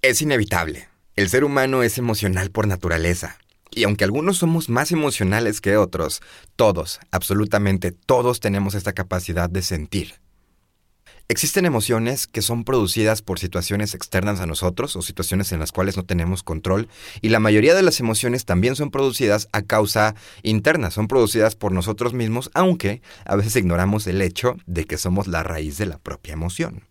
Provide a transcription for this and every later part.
Es inevitable. El ser humano es emocional por naturaleza. Y aunque algunos somos más emocionales que otros, todos, absolutamente todos tenemos esta capacidad de sentir. Existen emociones que son producidas por situaciones externas a nosotros o situaciones en las cuales no tenemos control y la mayoría de las emociones también son producidas a causa interna, son producidas por nosotros mismos, aunque a veces ignoramos el hecho de que somos la raíz de la propia emoción.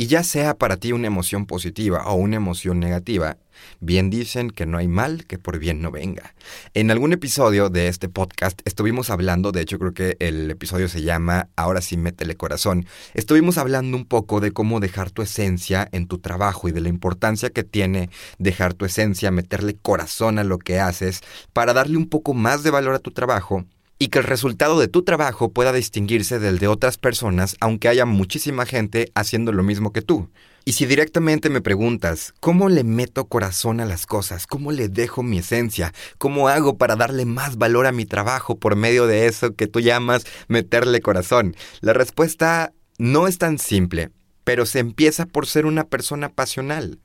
Y ya sea para ti una emoción positiva o una emoción negativa, bien dicen que no hay mal que por bien no venga. En algún episodio de este podcast estuvimos hablando, de hecho creo que el episodio se llama Ahora sí métele corazón, estuvimos hablando un poco de cómo dejar tu esencia en tu trabajo y de la importancia que tiene dejar tu esencia, meterle corazón a lo que haces para darle un poco más de valor a tu trabajo y que el resultado de tu trabajo pueda distinguirse del de otras personas, aunque haya muchísima gente haciendo lo mismo que tú. Y si directamente me preguntas, ¿cómo le meto corazón a las cosas? ¿Cómo le dejo mi esencia? ¿Cómo hago para darle más valor a mi trabajo por medio de eso que tú llamas meterle corazón? La respuesta no es tan simple, pero se empieza por ser una persona pasional.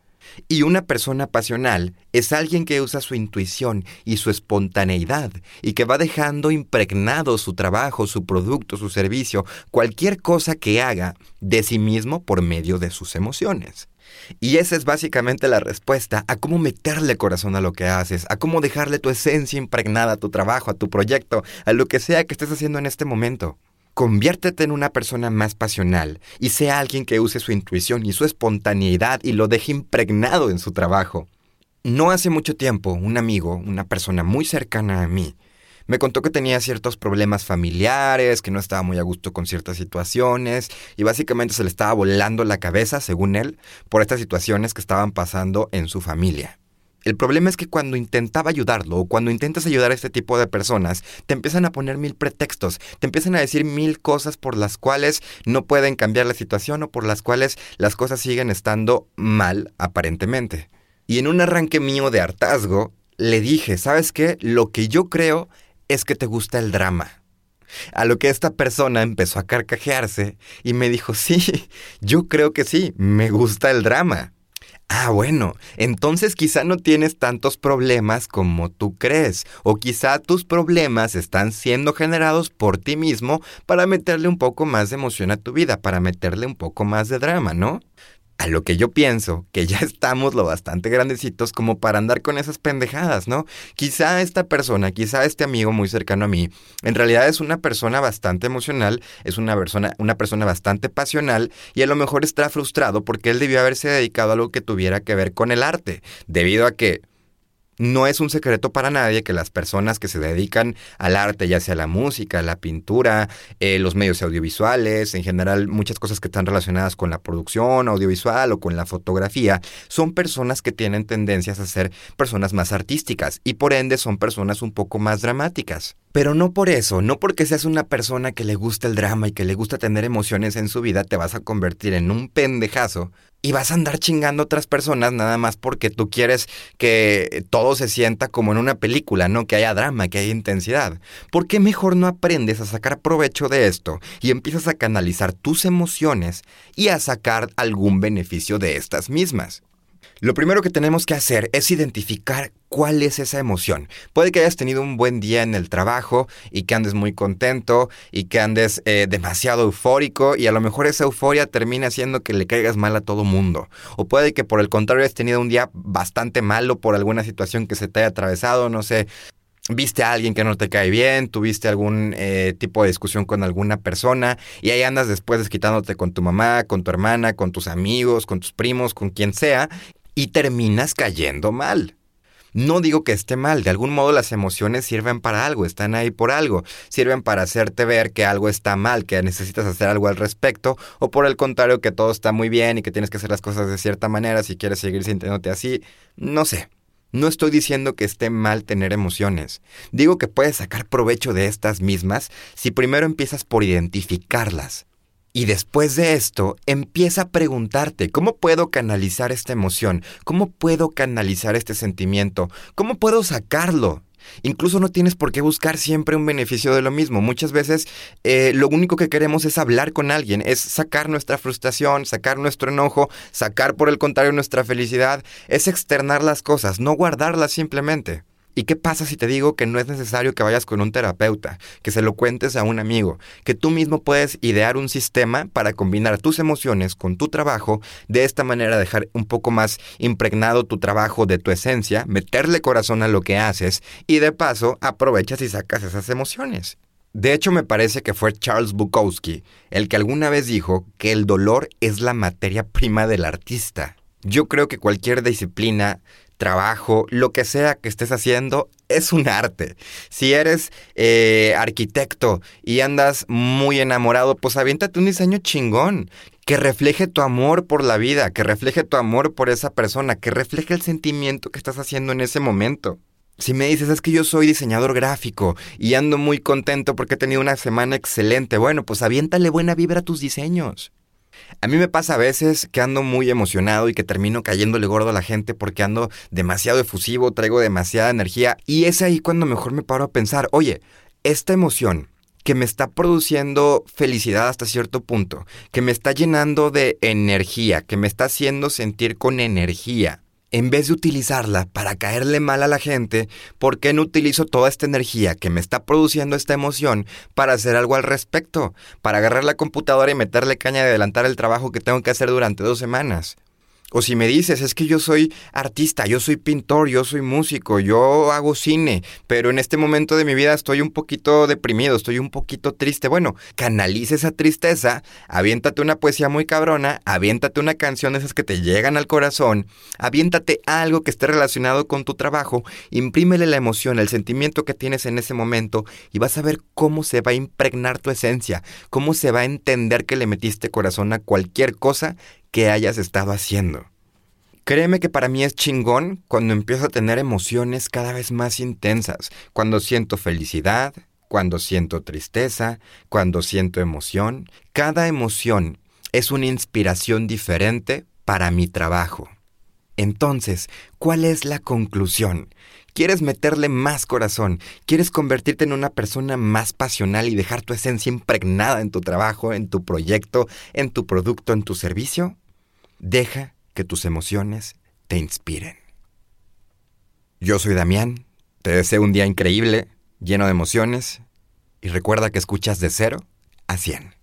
Y una persona pasional es alguien que usa su intuición y su espontaneidad y que va dejando impregnado su trabajo, su producto, su servicio, cualquier cosa que haga de sí mismo por medio de sus emociones. Y esa es básicamente la respuesta a cómo meterle corazón a lo que haces, a cómo dejarle tu esencia impregnada a tu trabajo, a tu proyecto, a lo que sea que estés haciendo en este momento. Conviértete en una persona más pasional y sea alguien que use su intuición y su espontaneidad y lo deje impregnado en su trabajo. No hace mucho tiempo, un amigo, una persona muy cercana a mí, me contó que tenía ciertos problemas familiares, que no estaba muy a gusto con ciertas situaciones y básicamente se le estaba volando la cabeza, según él, por estas situaciones que estaban pasando en su familia. El problema es que cuando intentaba ayudarlo o cuando intentas ayudar a este tipo de personas, te empiezan a poner mil pretextos, te empiezan a decir mil cosas por las cuales no pueden cambiar la situación o por las cuales las cosas siguen estando mal aparentemente. Y en un arranque mío de hartazgo, le dije, ¿sabes qué? Lo que yo creo es que te gusta el drama. A lo que esta persona empezó a carcajearse y me dijo, sí, yo creo que sí, me gusta el drama. Ah, bueno, entonces quizá no tienes tantos problemas como tú crees, o quizá tus problemas están siendo generados por ti mismo para meterle un poco más de emoción a tu vida, para meterle un poco más de drama, ¿no? A lo que yo pienso, que ya estamos lo bastante grandecitos como para andar con esas pendejadas, ¿no? Quizá esta persona, quizá este amigo muy cercano a mí, en realidad es una persona bastante emocional, es una persona, una persona bastante pasional y a lo mejor está frustrado porque él debió haberse dedicado a algo que tuviera que ver con el arte, debido a que no es un secreto para nadie que las personas que se dedican al arte, ya sea la música, la pintura, eh, los medios audiovisuales, en general muchas cosas que están relacionadas con la producción audiovisual o con la fotografía, son personas que tienen tendencias a ser personas más artísticas y por ende son personas un poco más dramáticas. Pero no por eso, no porque seas una persona que le gusta el drama y que le gusta tener emociones en su vida, te vas a convertir en un pendejazo y vas a andar chingando a otras personas nada más porque tú quieres que todo se sienta como en una película, ¿no? Que haya drama, que haya intensidad. ¿Por qué mejor no aprendes a sacar provecho de esto y empiezas a canalizar tus emociones y a sacar algún beneficio de estas mismas? Lo primero que tenemos que hacer es identificar cuál es esa emoción. Puede que hayas tenido un buen día en el trabajo y que andes muy contento y que andes eh, demasiado eufórico y a lo mejor esa euforia termina haciendo que le caigas mal a todo mundo. O puede que por el contrario hayas tenido un día bastante malo por alguna situación que se te haya atravesado, no sé, viste a alguien que no te cae bien, tuviste algún eh, tipo de discusión con alguna persona y ahí andas después desquitándote con tu mamá, con tu hermana, con tus amigos, con tus primos, con quien sea y terminas cayendo mal. No digo que esté mal, de algún modo las emociones sirven para algo, están ahí por algo, sirven para hacerte ver que algo está mal, que necesitas hacer algo al respecto, o por el contrario que todo está muy bien y que tienes que hacer las cosas de cierta manera si quieres seguir sintiéndote así, no sé. No estoy diciendo que esté mal tener emociones. Digo que puedes sacar provecho de estas mismas si primero empiezas por identificarlas. Y después de esto, empieza a preguntarte, ¿cómo puedo canalizar esta emoción? ¿Cómo puedo canalizar este sentimiento? ¿Cómo puedo sacarlo? Incluso no tienes por qué buscar siempre un beneficio de lo mismo. Muchas veces eh, lo único que queremos es hablar con alguien, es sacar nuestra frustración, sacar nuestro enojo, sacar por el contrario nuestra felicidad, es externar las cosas, no guardarlas simplemente. ¿Y qué pasa si te digo que no es necesario que vayas con un terapeuta, que se lo cuentes a un amigo, que tú mismo puedes idear un sistema para combinar tus emociones con tu trabajo, de esta manera dejar un poco más impregnado tu trabajo de tu esencia, meterle corazón a lo que haces y de paso aprovechas y sacas esas emociones? De hecho, me parece que fue Charles Bukowski el que alguna vez dijo que el dolor es la materia prima del artista. Yo creo que cualquier disciplina trabajo, lo que sea que estés haciendo, es un arte. Si eres eh, arquitecto y andas muy enamorado, pues aviéntate un diseño chingón. Que refleje tu amor por la vida, que refleje tu amor por esa persona, que refleje el sentimiento que estás haciendo en ese momento. Si me dices, es que yo soy diseñador gráfico y ando muy contento porque he tenido una semana excelente, bueno, pues aviéntale buena vibra a tus diseños. A mí me pasa a veces que ando muy emocionado y que termino cayéndole gordo a la gente porque ando demasiado efusivo, traigo demasiada energía y es ahí cuando mejor me paro a pensar, oye, esta emoción que me está produciendo felicidad hasta cierto punto, que me está llenando de energía, que me está haciendo sentir con energía, en vez de utilizarla para caerle mal a la gente, ¿por qué no utilizo toda esta energía que me está produciendo esta emoción para hacer algo al respecto? Para agarrar la computadora y meterle caña y adelantar el trabajo que tengo que hacer durante dos semanas. O si me dices, es que yo soy artista, yo soy pintor, yo soy músico, yo hago cine, pero en este momento de mi vida estoy un poquito deprimido, estoy un poquito triste. Bueno, canalice esa tristeza, aviéntate una poesía muy cabrona, aviéntate una canción de esas que te llegan al corazón, aviéntate algo que esté relacionado con tu trabajo, imprímele la emoción, el sentimiento que tienes en ese momento y vas a ver cómo se va a impregnar tu esencia, cómo se va a entender que le metiste corazón a cualquier cosa que hayas estado haciendo. Créeme que para mí es chingón cuando empiezo a tener emociones cada vez más intensas, cuando siento felicidad, cuando siento tristeza, cuando siento emoción. Cada emoción es una inspiración diferente para mi trabajo. Entonces, ¿cuál es la conclusión? ¿Quieres meterle más corazón? ¿Quieres convertirte en una persona más pasional y dejar tu esencia impregnada en tu trabajo, en tu proyecto, en tu producto, en tu servicio? Deja que tus emociones te inspiren. Yo soy Damián, te deseo un día increíble, lleno de emociones, y recuerda que escuchas de cero a cien.